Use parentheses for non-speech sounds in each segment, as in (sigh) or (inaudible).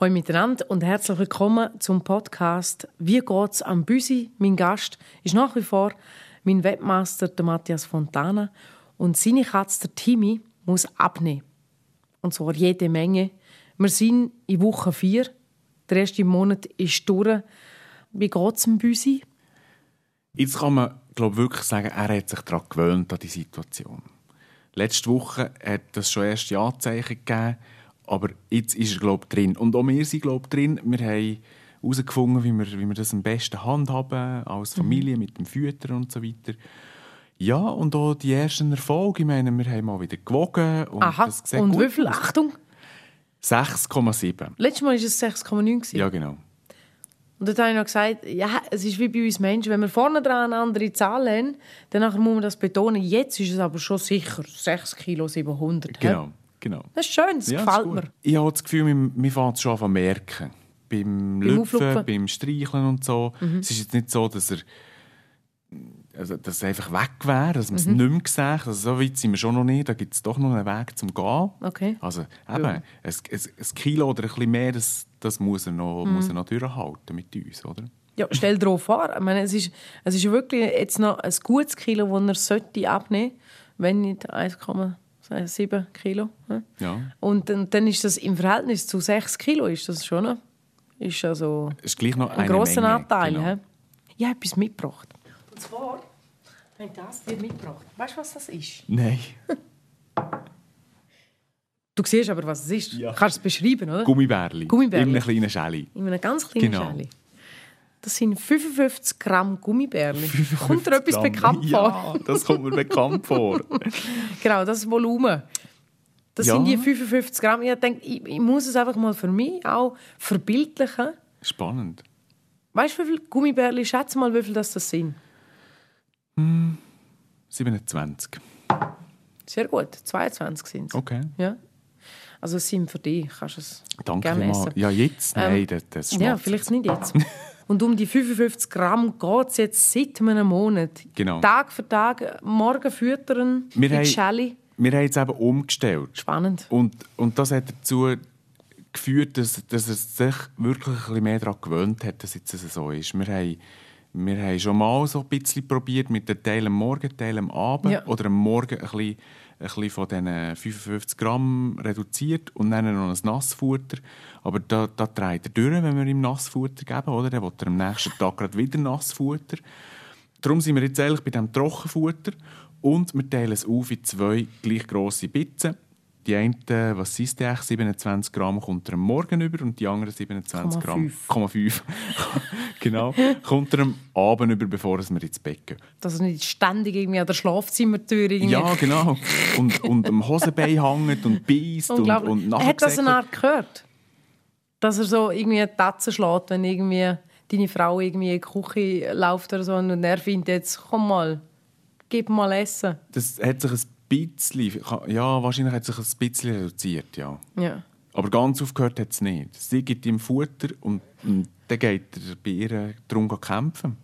Hallo miteinander und herzlich willkommen zum Podcast «Wie geht's am Büsi?» Mein Gast ist nach wie vor mein Webmaster der Matthias Fontana und seine Katze der Timmy muss abnehmen. Und zwar jede Menge. Wir sind in Woche 4. Der erste Monat ist durch. Wie geht's am Büsi? Jetzt kann man glaub, wirklich sagen, er hat sich daran gewöhnt, an die Situation. Letzte Woche hat es schon erste Anzeichen gegeben, aber jetzt ist er, glaube drin. Und auch wir sind, glaube drin. Wir haben herausgefunden, wie wir, wie wir das am besten handhaben, als Familie, mhm. mit dem Füttern und so weiter. Ja, und auch die ersten Erfolge. Ich meine, wir haben mal wieder gewogen. Und Aha, das sieht und wie viel? Achtung? 6,7. Letztes Mal war es 6,9. Ja, genau. Und dort habe ich noch gesagt, ja, es ist wie bei uns Menschen, wenn wir vorne dran eine andere Zahl haben, dann muss man das betonen. Jetzt ist es aber schon sicher 6 Kilo 700. Genau. He? Genau. Das ist schön, das ja, gefällt das mir. Ich habe das Gefühl, wir fangen es schon an merken. Beim, beim Lüpfen, beim Streicheln und so. Mhm. Es ist jetzt nicht so, dass er also, dass es einfach weg wäre, dass man es mhm. nicht mehr sieht. Also, so weit sind wir schon noch nicht. Da gibt es doch noch einen Weg zum Gehen. Okay. Also eben, ja. ein, ein, ein, Kilo oder ein bisschen mehr, das, das muss, er noch, mhm. muss er noch durchhalten mit uns, oder? Ja, stell dir darauf vor. Ich meine, es ist, es ist wirklich jetzt noch ein gutes Kilo, das er sollte abnehmen sollte, wenn nicht 1,5 7 Kilo. Ja. Und dann, dann ist das im Verhältnis zu 6 Kilo ist das schon ist also ist gleich noch ein großer Anteil. Genau. Ich habe etwas mitgebracht. Und zwar habe ich das dir mitgebracht. Weißt du, was das ist? Nein. (laughs) Du siehst aber, was es ist. Ja. Kannst du es beschreiben, oder? Gummibärli. Gummibärli. In einem kleinen Schäli. In einem ganz kleinen genau. Schäli. Das sind 55 Gramm Gummibärli. Kommt dir etwas Gramm. bekannt vor? Ja, das kommt mir bekannt vor. (laughs) genau, das Volumen. Das ja. sind die 55 Gramm. Ich denke, ich, ich, muss es einfach mal für mich auch verbildlichen. Spannend. Weißt du, wie viele Gummibärli? Schätze mal, wie viel das, das sind. Hm, 27. Sehr gut, 22 sind es. Okay. Ja. Also es sind für dich, kannst du es Danke gerne essen. Ja, jetzt? Nein, ähm, das, das Ja, vielleicht nicht jetzt. (laughs) Und um die 55 Gramm geht es jetzt seit einem Monat. Genau. Tag für Tag, morgen füttern, wir mit Shelly. Wir haben es eben umgestellt. Spannend. Und, und das hat dazu geführt, dass, dass er sich wirklich ein bisschen mehr daran gewöhnt hat, dass es jetzt so ist. Wir haben, wir haben schon mal so ein bisschen probiert mit dem Teil am Morgen, Teil am Abend ja. oder am Morgen ein bisschen ein bisschen von diesen 55 Gramm reduziert und dann noch ein Nassfutter. Aber da, da dreht er durch, wenn wir ihm Nassfutter geben, oder? Dann will er am nächsten Tag gerade wieder Nassfutter. Darum sind wir jetzt eigentlich bei dem Trockenfutter und wir teilen es auf in zwei gleich grosse Bitzen die eine, was sind die 27 Gramm kommt er am Morgen über und die anderen 27 Gramm, 5. (laughs) genau, kommt er am Abend über, bevor wir ins Bett gehen. Dass er nicht ständig irgendwie an der Schlafzimmertür irgendwie... Ja, genau. Und, und am Hosenbein (laughs) hängt und beißt und, und Hat das eine Art gehört? Dass er so irgendwie eine Tatze schlägt, wenn irgendwie deine Frau irgendwie in die Küche läuft oder so und er findet jetzt, komm mal, gib mal Essen. Das hat sich ein bisschen, ja, wahrscheinlich hat sich ein bisschen reduziert, ja. ja. Aber ganz aufgehört hat es nicht. Sie gibt ihm Futter und, und dann geht er bei ihr darum kämpfen.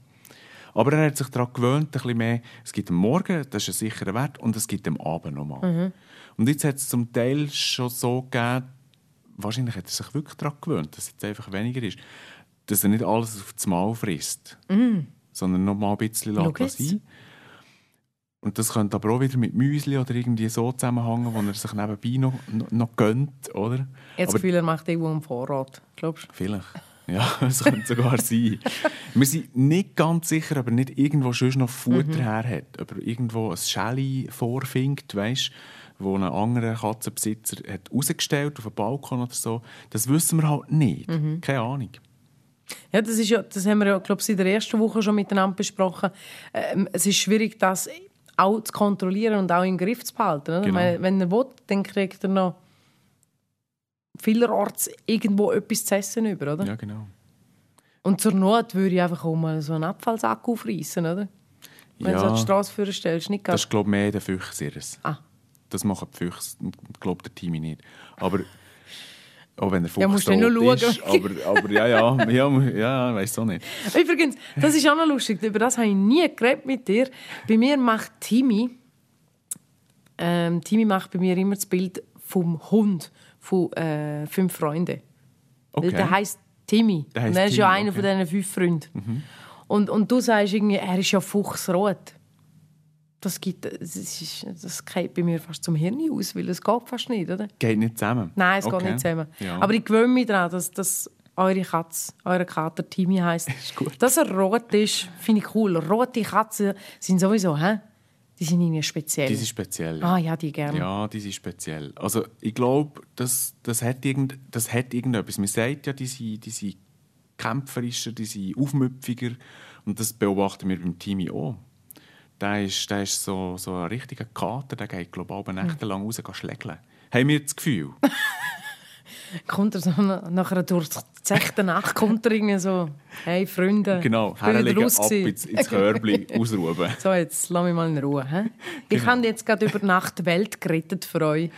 Aber er hat sich daran gewöhnt, ein bisschen mehr, es gibt am Morgen, das ist ein sicherer Wert, und es gibt am Abend nochmal. Mhm. Und jetzt hat es zum Teil schon so gegeben, wahrscheinlich hat er sich wirklich daran gewöhnt, dass es jetzt einfach weniger ist, dass er nicht alles auf das Mal frisst, mhm. sondern noch mal ein bisschen sein und das könnte aber auch wieder mit Müsli oder irgendwie so zusammenhängen, wo er sich nebenbei noch, noch, noch gönnt, oder? Jetzt das Gefühl, er macht irgendwo einen Vorrat, glaubst du? Vielleicht. Ja, (laughs) das könnte sogar sein. Wir sind nicht ganz sicher, ob er nicht irgendwo schon noch Futter mhm. her hat. Ob er irgendwo ein Schäli vorfindet, weißt wo ein anderer Katzenbesitzer hat rausgestellt auf dem Balkon oder so. Das wissen wir halt nicht. Mhm. Keine Ahnung. Ja, das, ist ja, das haben wir ja, glaube ich, in der ersten Woche schon miteinander besprochen. Ähm, es ist schwierig, das auch zu kontrollieren und auch im Griff zu behalten. Genau. Meine, wenn er will, dann kriegt er noch vielerorts irgendwo etwas zu essen über, oder? Ja, genau. Und zur Not würde ich einfach auch mal so einen Abfallsack aufreißen, oder? Wenn ja, du an die Straße vorstellst, nicht Das ist, glaube ich, mehr der Füchse. Ah. Das machen die Füchse, glaube der Timmy nicht. Aber auch wenn er ja, musst du noch ist. Aber, aber ja, ja, ja, ja weiß auch nicht. Übrigens, das ist auch noch lustig. Über das habe ich nie geredet mit dir. Bei mir macht Timmy, ähm, Timmy macht bei mir immer das Bild vom Hund von äh, fünf Freunden. Okay. Der heisst Timmy. Der heisst und er ist ja Timmy, einer okay. Mhm. von diesen fünf Freunden. Und, und du sagst irgendwie, er ist ja fuchsrot. Das, gibt, das, ist, das geht bei mir fast zum Hirn aus, weil es geht fast nicht, oder? Geht nicht zusammen? Nein, es Okay. geht nicht zusammen. Ja. Aber ich gewöhne mich daran, dass, dass eure Katze, eure Kater Timmy heisst. (laughs) Ist gut. Dass er rot ist, finde ich cool. Rote Katzen sind sowieso, hä? Die sind irgendwie speziell. Die sind speziell. ah ja, die gerne. Ja, die sind speziell. Also ich glaube, das, das, hat irgend, das hat irgendetwas. Man sagt ja, die sind, die sind kämpferischer, die sind aufmüpfiger. Und das beobachten wir beim Timmy auch. Der ist, der ist so, so ein richtiger Kater, der geht global Hm. nächtelang raus gehen schlägeln. Haben wir das Gefühl? (laughs) Kommt er so nach einer durchzechten Nacht, kommt er irgendwie so, hey Freunde, Genau, herlegen, ab ins, ins Körbli, (laughs) ausruhen. So, jetzt lass mich mal in Ruhe. He? Ich Genau. habe jetzt gerade über Nacht die Welt gerettet für euch.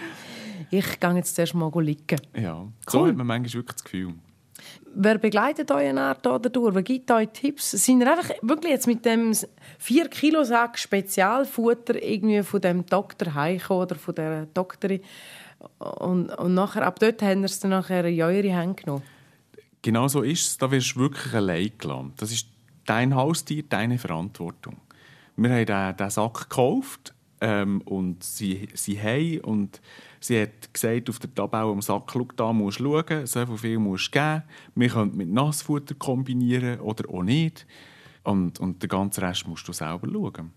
Ich gehe jetzt zuerst mal liegen. Ja, so Cool. hat man manchmal wirklich das Gefühl. Wer begleitet euch eine Art oder durch? Wer gibt euch Tipps? Sind ihr einfach wirklich jetzt mit dem 4 Kilo Sack Spezialfutter irgendwie von dem Doktor heimgekommen oder von der Doktorin und, und nachher, ab dort haben wir es dann nachher in eure Hände genommen? Genau so ist es. Da wirst du wirklich allein gelassen. Das ist dein Haustier, deine Verantwortung. Wir haben den Sack gekauft ähm, und sie, sie haben und sie hat gesagt auf der Tabelle am Sack, schau, da musst du schauen, so viel musst du geben. Wir können mit Nassfutter kombinieren oder auch nicht. Und, und den ganzen Rest musst du selber schauen.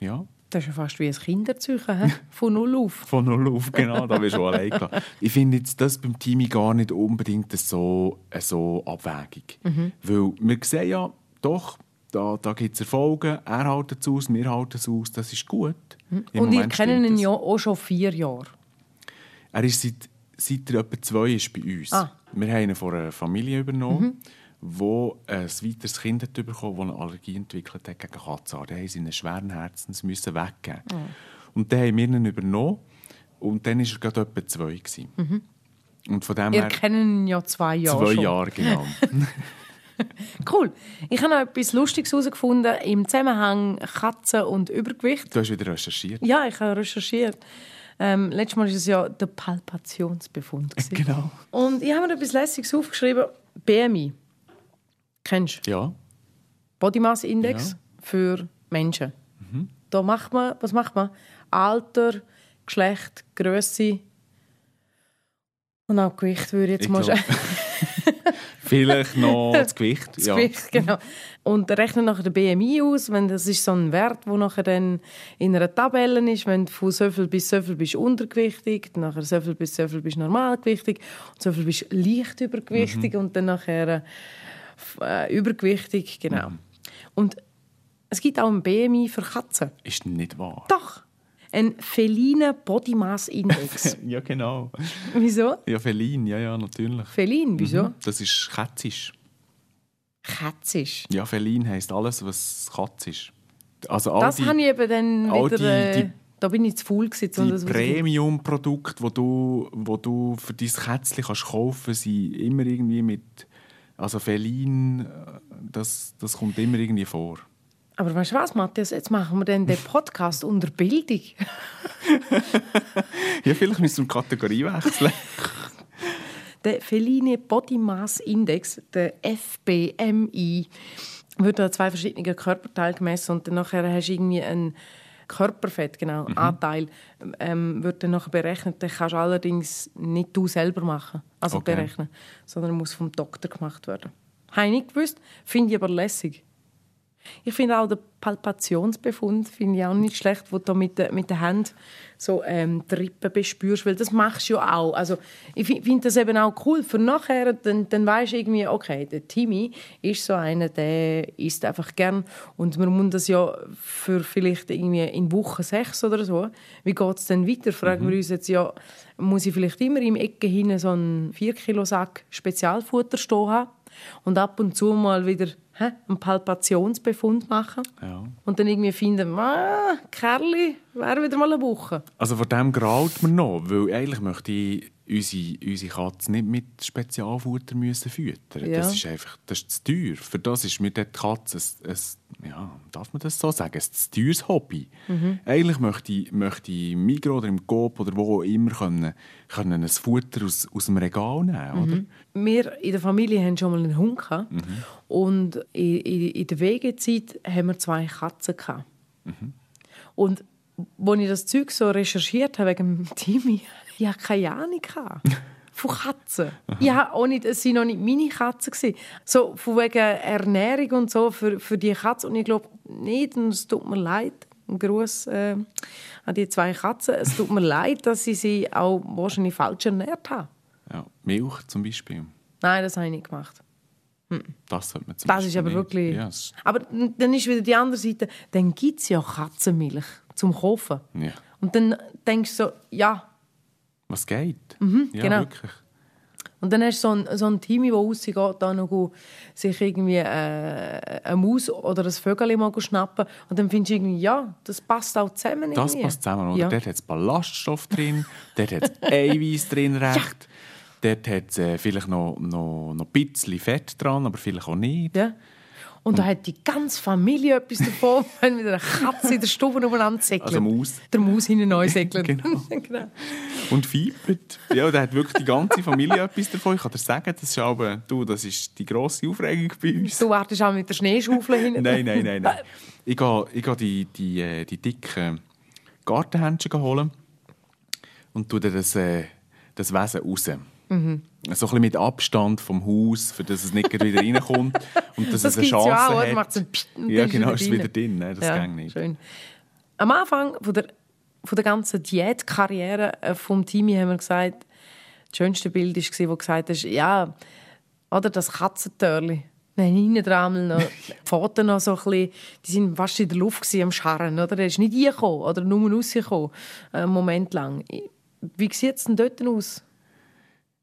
Ja, Das ist ja fast wie ein Kinderzeichen, he? (laughs) von null auf. von null auf, genau, da bist du allein gelassen. Ich finde jetzt das beim Timmy gar nicht unbedingt so, so abwägig. Weil wir sehen ja, doch, da, da gibt es Erfolge, er hält es aus, wir halten es aus, das ist gut. Im Und ihr kennt stimmt ihn ja auch schon vier Jahre. Er ist seit, seit er etwa zwei ist bei uns. Ah. Wir haben ihn von einer Familie übernommen, wo ein weiteres Kind hat bekommen, das eine Allergie entwickelt hat gegen Katzen. Da haben sie einen schweren Herzens müssen weggeben. Und dann haben wir ihn übernommen und dann war er gerade etwa zwei. Gewesen. Und von dem Ihr her kennt ihn ja zwei Jahre zwei schon. Jahre, genau. (laughs) (laughs) Cool. Ich habe noch etwas Lustiges herausgefunden im Zusammenhang Katzen und Übergewicht. Du hast wieder recherchiert. Ja, ich habe recherchiert. Ähm, letztes Mal war es ja der Palpationsbefund. gewesen. Genau. Und ich habe mir etwas Lässiges aufgeschrieben. BMI. Kennst du? Ja. Body Mass Index Ja. für Menschen. Da macht man, was macht man? Alter, Geschlecht, Größe und auch Gewicht würde ich jetzt Ich mal. (laughs) (laughs) Vielleicht noch (laughs) das Gewicht. Das ja. Gewicht, genau. Und rechnet nachher den BMI aus, wenn das ist so ein Wert, wo nachher dann in einer Tabelle ist, wenn du von so viel bis so viel bist untergewichtig, dann nachher so viel bis so viel bist normalgewichtig und so viel bist leicht übergewichtig und dann nachher äh, äh, übergewichtig, genau. Und es gibt auch ein BMI für Katzen. Ist nicht wahr. Doch, ein feliner Body Mass Index. (laughs) Ja, genau. wieso? Ja, Felin, ja, ja, natürlich. Felin, wieso? Das ist kätzisch. Kätzisch. Ja, Felin heisst alles, was Katz ist. Also all Das die, habe ich eben dann all wieder... die- äh, die- da bin ich zu faul gewesen, die das Premium-Produkte, die du, wo du für dein Kätzchen kannst kaufen sind immer irgendwie mit... Also Felin, äh, das, das kommt immer irgendwie vor. Aber weißt du was, Matthias? Jetzt machen wir dann den Podcast unter Bildung. (laughs) Ja, vielleicht müssen wir die Kategorie wechseln. (laughs) Der Feline Body Mass Index, der FBMI, wird an zwei verschiedenen Körperteilen gemessen und dann nachher hast du irgendwie einen Körperfett, genau, Anteil, ähm, wird dann nachher berechnet. Den kannst du allerdings nicht du selber machen, also Okay. berechnen, sondern muss vom Doktor gemacht werden. Habe ich nicht gewusst, finde ich aber lässig. Ich finde auch den Palpationsbefund finde ich auch nicht schlecht, wo du mit, den- mit den Händen so ähm, die Rippen bespürst, weil das machst du ja auch. Also ich fi- finde das eben auch cool. Für nachher, dann, dann weisst du irgendwie, okay, der Timmy ist so einer, der isst einfach gern und man muss das ja für vielleicht irgendwie in Woche sechs oder so. Wie geht es dann weiter? Fragen wir uns jetzt ja, muss ich vielleicht immer im Ecke hinten so einen 4 Kilo Sack Spezialfutter stehen haben und ab und zu mal wieder hä, einen Palpationsbefund machen Ja. und dann irgendwie finden, ah, Kerli, wäre wieder mal eine Woche. Also von dem graut mir noch, weil eigentlich möchte ich unsere, unsere Katze nicht mit Spezialfutter müssen füttern. Ja. Das ist einfach das ist zu teuer. Für das ist mir die Katze ein, ein, ja, darf man das so sagen, ein zu teures Hobby. Mhm. Eigentlich möchte ich, möchte ich im Migros oder im Coop oder wo auch immer können, können ein Futter aus, aus dem Regal nehmen, oder? Wir in der Familie haben schon mal einen Hund gehabt. und in, in, in der Wegezeit haben wir zwei Katzen gehabt. Und als ich das Zeug so recherchiert habe wegen dem (laughs) Timmy, ich hatte keine Ahnung (laughs) von Katzen. Ja, auch nicht, es waren noch nicht meine Katzen. gewesen. So von wegen Ernährung und so für, für die Katzen. Und ich glaube nicht, und es tut mir leid, ein Gruß äh, an die zwei Katzen. Es tut mir leid, dass ich sie auch wahrscheinlich falsch ernährt habe. Ja, Milch zum Beispiel. Nein, das habe ich nicht gemacht. Das sollte man zum Das Beispiel ist aber nicht. wirklich. Ja, es- Aber dann ist wieder die andere Seite, dann gibt es ja Katzenmilch zum Kaufen. ja. Und dann denkst du so, ja. Was geht? ja, genau. wirklich. Und dann hast du so ein, so ein Team, das rausgeht, noch sich irgendwie äh, eine Maus oder ein Vögel mal schnappen. Und dann findest du irgendwie, ja, das passt auch zusammen. Das irgendwie. passt zusammen, oder? Ja. Dort hat es Ballaststoff drin, (laughs) dort hat es Eiweiß drin recht, dort hat es äh, vielleicht noch, noch, noch ein bisschen Fett dran, aber vielleicht auch nicht. Ja. Und da hat die ganze Familie etwas davon, (laughs) wenn wieder eine Katze in der Stube umeinander säckelt. Also Maus. Der Maus hinten neu säckelt. (laughs) Genau. genau. Und fiebert. Ja, da hat wirklich die ganze Familie (laughs) etwas davon. Ich kann dir sagen, das ist, aber, du, das ist die grosse Aufregung bei uns. Du wartest auch mit der Schneeschaufel (laughs) hinten. Nein, nein, nein. nein. Ich gehe, ich gehe die, die, äh, die dicken Gartenhändchen holen und tue dann das, äh, das Wesen raus. Mhm. So ein bisschen mit Abstand vom Haus, für dass es nicht wieder reinkommt und dass Das es eine Chance ja auch, hat. Psst und ja, dann ist genau, es wieder drin. Nein, das Ja, geht nicht. Schön. Am Anfang von der, von der ganzen Diätkarriere äh, vom Timi haben wir gesagt, das schönste Bild war, wo du gesagt hast, ja, oder das Katzentörli. Nein, hinten dran noch, die (laughs) Pfoten noch so ein bisschen, die sind fast in der Luft gewesen, am Scharren, oder? Der ist nicht reingekommen oder nur rausgekommen, äh, einen Moment lang. Wie sieht es denn dort aus?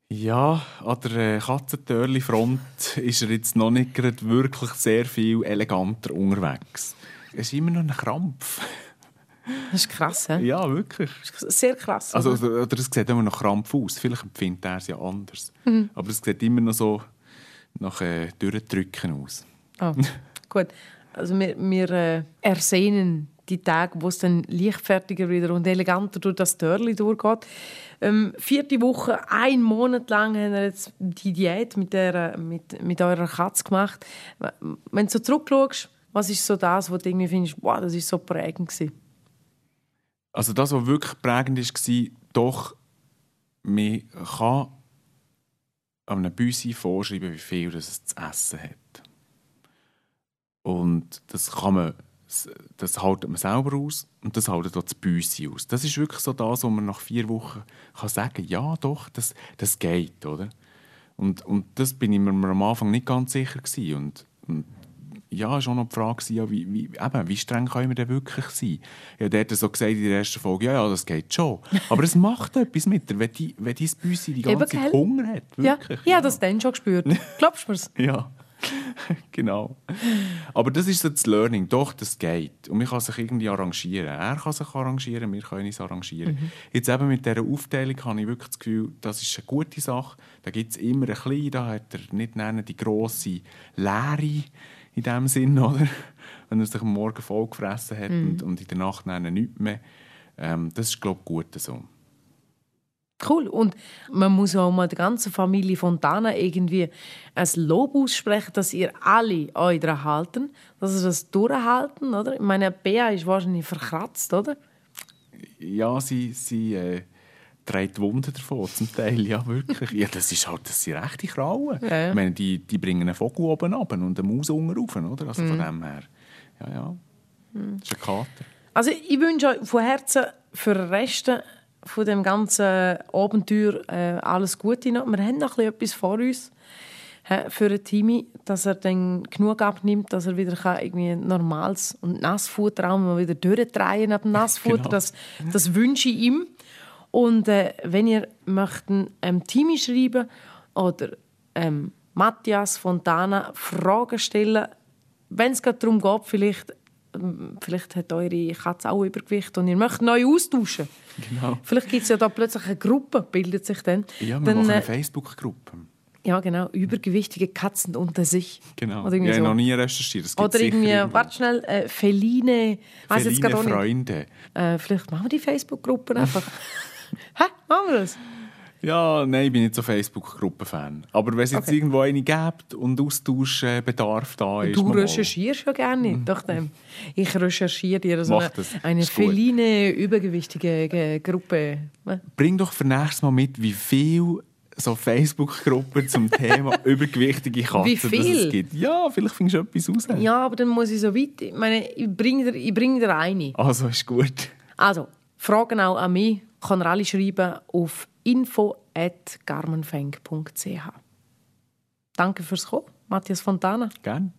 Ja, an der äh, Katzentörli-Front ist er jetzt noch nicht wirklich sehr viel eleganter unterwegs. Es ist immer noch ein Krampf. Das ist krass, hä? Ja, wirklich. Sehr krass. Also, oder? oder es sieht immer noch Krampf aus. Vielleicht empfindet er es ja anders. Mhm. Aber es sieht immer noch so nach äh, Durchdrücken aus. Ah, (laughs) gut. Also wir, wir äh, ersehnen die Tage, wo es dann leichtfertiger wieder und eleganter durch das Törli durchgeht. Ähm, vierte Woche, ein Monat lang haben wir jetzt die Diät mit, der, mit, mit eurer Katze gemacht. Wenn du so zurückschaust, was ist so das, wo du irgendwie findest, wow, das ist so prägend gewesen? Also das, was wirklich prägend war, doch, man kann an einem Büsi vorschreiben, wie viel es zu essen hat. Und das kann man, das haltet man selber aus und das haltet auch das Büsi aus. Das ist wirklich so das, wo man nach vier Wochen kann sagen ja doch, das, das geht, oder? Und, und das bin ich mir am Anfang nicht ganz sicher gewesen. Und, und ja, schon noch die Frage, ja, wie, wie, eben, wie streng können wir denn wirklich sein? Ja, der hat so gesagt in der ersten Folge, ja, ja, das geht schon. (laughs) Aber es macht etwas mit dir, wenn, die, wenn dein Büsi die ganze Zeit? Hunger hat. Ja, Wirklich, ich habe das dann schon gespürt. (laughs) Glaubst du mir's? ja, (laughs) genau. Aber das ist so das Learning. Doch, das geht. Und man kann sich irgendwie arrangieren. Er kann sich arrangieren, wir können uns arrangieren. Jetzt eben mit dieser Aufteilung habe ich wirklich das Gefühl, das ist eine gute Sache. Da gibt es immer ein bisschen, da hat er nicht nennen, die grosse Leere in dem Sinn, (laughs) oder? Wenn er sich am Morgen vollgefressen hat und, und in der Nacht nennen nichts mehr. Ähm, das ist, glaube ich, gut so. Cool. Und man muss auch mal der ganzen Familie Fontana irgendwie ein Lob aussprechen, dass ihr alle euch daran halten, dass ihr das durchhalten, oder? Ich meine, Bea ist wahrscheinlich verkratzt, oder? Ja, sie, sie äh, trägt Wunden davon, zum Teil, ja, wirklich. Ja, das, ist halt, das sind rechte Krauen. Ja. Ich meine, die, die bringen einen Vogel oben runter und eine Maus unten rauf, oder? Also Mhm. von dem her, ja, ja, das ist ein Kater. Also ich wünsche euch von Herzen für den Rest von dem ganzen Abenteuer äh, alles Gute noch. Wir haben noch ein bisschen etwas vor uns für den Timmy, dass er dann genug abnimmt, dass er wieder kann, irgendwie normales und Nassfutter auch mal wieder durchdrehen ab dem (laughs) Nassfutter. Genau. Das, das wünsche ich ihm. Und äh, wenn ihr möchten ähm, Timmy schreiben oder ähm, Matthias Fontana Fragen stellen, wenn es gerade darum geht, vielleicht ähm, vielleicht hat eure Katze auch Übergewicht und ihr möchtet neu austauschen. Genau. Vielleicht gibt es ja da plötzlich eine Gruppe, bildet sich dann. Ja, wir dann, machen äh, eine Facebook-Gruppe. Ja, genau. Übergewichtige Katzen unter sich. Genau. Oder irgendwie habe so. noch nie recherchiert. Oder irgendwie, irgendwo. warte schnell, äh, Feline. Jetzt Feline nicht. Freunde. Äh, vielleicht machen wir die Facebook-Gruppen (laughs) einfach. Hä? Machen wir das? Ja, nein, ich bin nicht so Facebook-Gruppen-Fan. Aber wenn es jetzt Okay. irgendwo eine gibt und Austauschbedarf da ist, Du recherchierst ja gerne, doch dem. Ich recherchiere dir so eine, eine feline, übergewichtige Ge- Gruppe. Bring doch für nächstes Mal mit, wie viel so Facebook-Gruppen zum (laughs) Thema übergewichtige Katzen Wie dass viel? es gibt. Ja, vielleicht findest du etwas raus. Ja, aber dann muss ich so weit. Ich meine, ich bringe dir, ich bring dir eine. Also, ist gut. Also, Fragen auch an mich. Kann ihr alle schreiben auf info.garmenfeng.ch. Danke fürs Kommen, Matthias Fontana. Gerne.